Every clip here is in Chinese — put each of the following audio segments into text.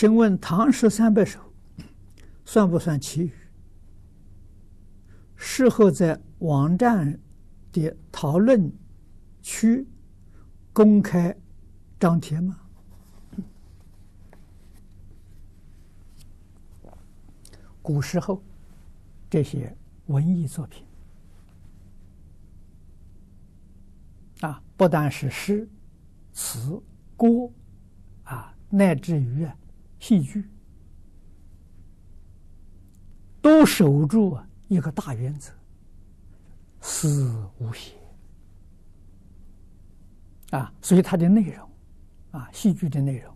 请问唐诗三百首算不算綺语？事后在网站的讨论区公开张贴吗？古时候这些文艺作品啊，不但是诗、词、歌啊，乃至于啊戏剧，都守住一个大原则：死无邪啊。所以它的内容啊，戏剧的内容，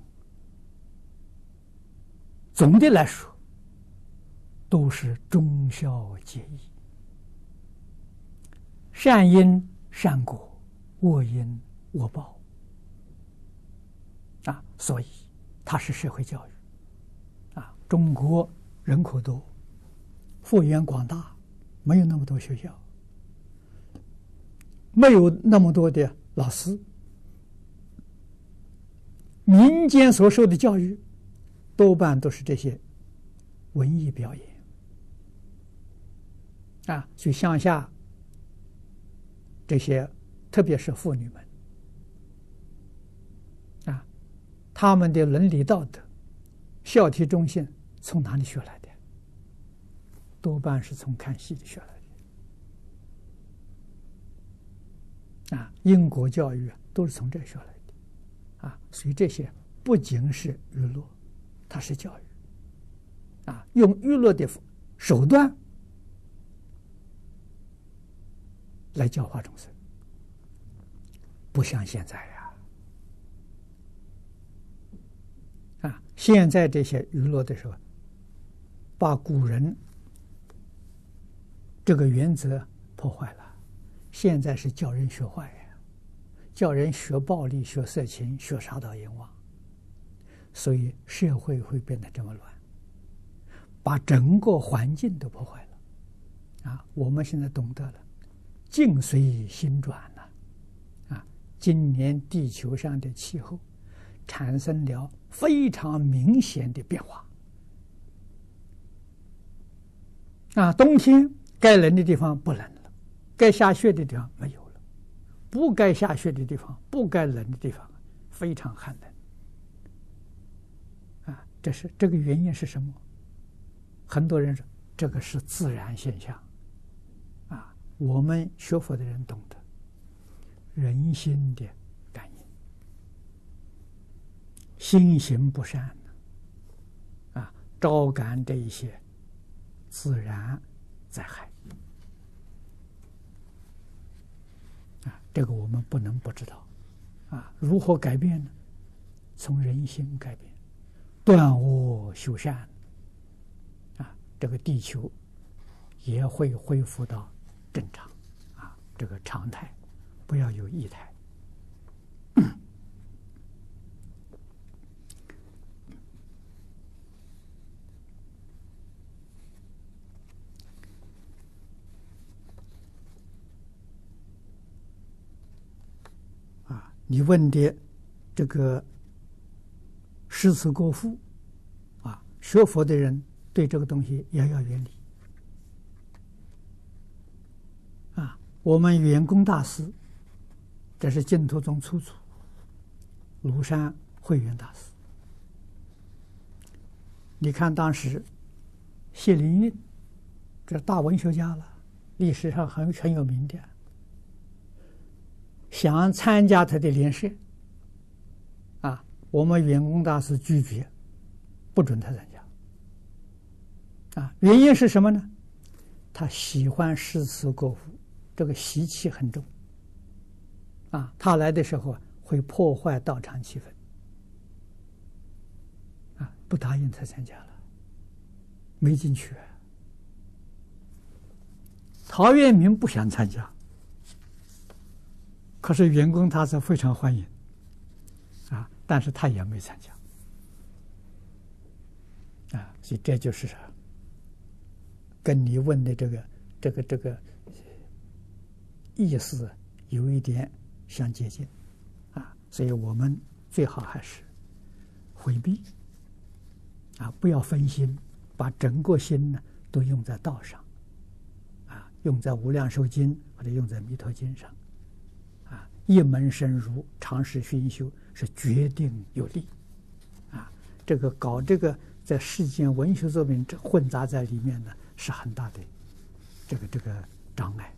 总的来说。都是忠孝节义，善因善果，恶因恶报啊！所以它是社会教育。中国人口多，幅员广大，没有那么多学校，没有那么多的老师，民间所受的教育多半都是这些文艺表演。啊，去乡下，这些特别是妇女们，啊，他们的伦理道德、孝悌忠信从哪里学来的？多半是从看戏里学来的。啊，英国教育都是从这学来的。啊，所以这些不仅是娱乐，它是教育。啊，用娱乐的手段。来教化众生，不像现在呀！啊，现在这些娱乐的时候，把古人这个原则破坏了。现在是教人学坏呀，教人学暴力、学色情、学杀盗淫妄，所以社会会变得这么乱，把整个环境都破坏了。啊，我们现在懂得了。境随心转了，啊！今年地球上的气候产生了非常明显的变化，啊，冬天该冷的地方不冷了，该下雪的地方没有了，不该下雪的地方，不该冷的地方非常寒冷，啊，这是这个原因是什么？很多人说这个是自然现象。啊我们学佛的人懂得人心的感应，心行不善啊，招感这一些自然灾害啊，这个我们不能不知道啊。如何改变呢？从人心改变，断恶修善啊，这个地球也会恢复到。正常，啊，这个常态，不要有异态。啊，你问的这个诗词歌赋，啊，学佛的人对这个东西也要远离。我们圆工大师，这是净土宗初祖，庐山慧远大师。你看当时谢灵运，这大文学家了，历史上很很有名的，想参加他的联社，啊，我们圆工大师拒绝，不准他参加。啊，原因是什么呢？他喜欢诗词歌赋。这个习气很重，啊，他来的时候会破坏道场气氛，啊，不答应他参加了，没进去。陶渊明不想参加，可是员工他是非常欢迎，啊，但是他也没参加，啊，所以这就是，跟你问的这个这个这个。意思有一点相接近，啊，所以我们最好还是回避，啊，不要分心，把整个心呢都用在道上，啊，用在《无量寿经》或者用在《弥陀经》上，一门深入，长时熏修是决定有利，啊，这个搞这个在世间文学作品这混杂在里面呢，是很大的这个这个障碍。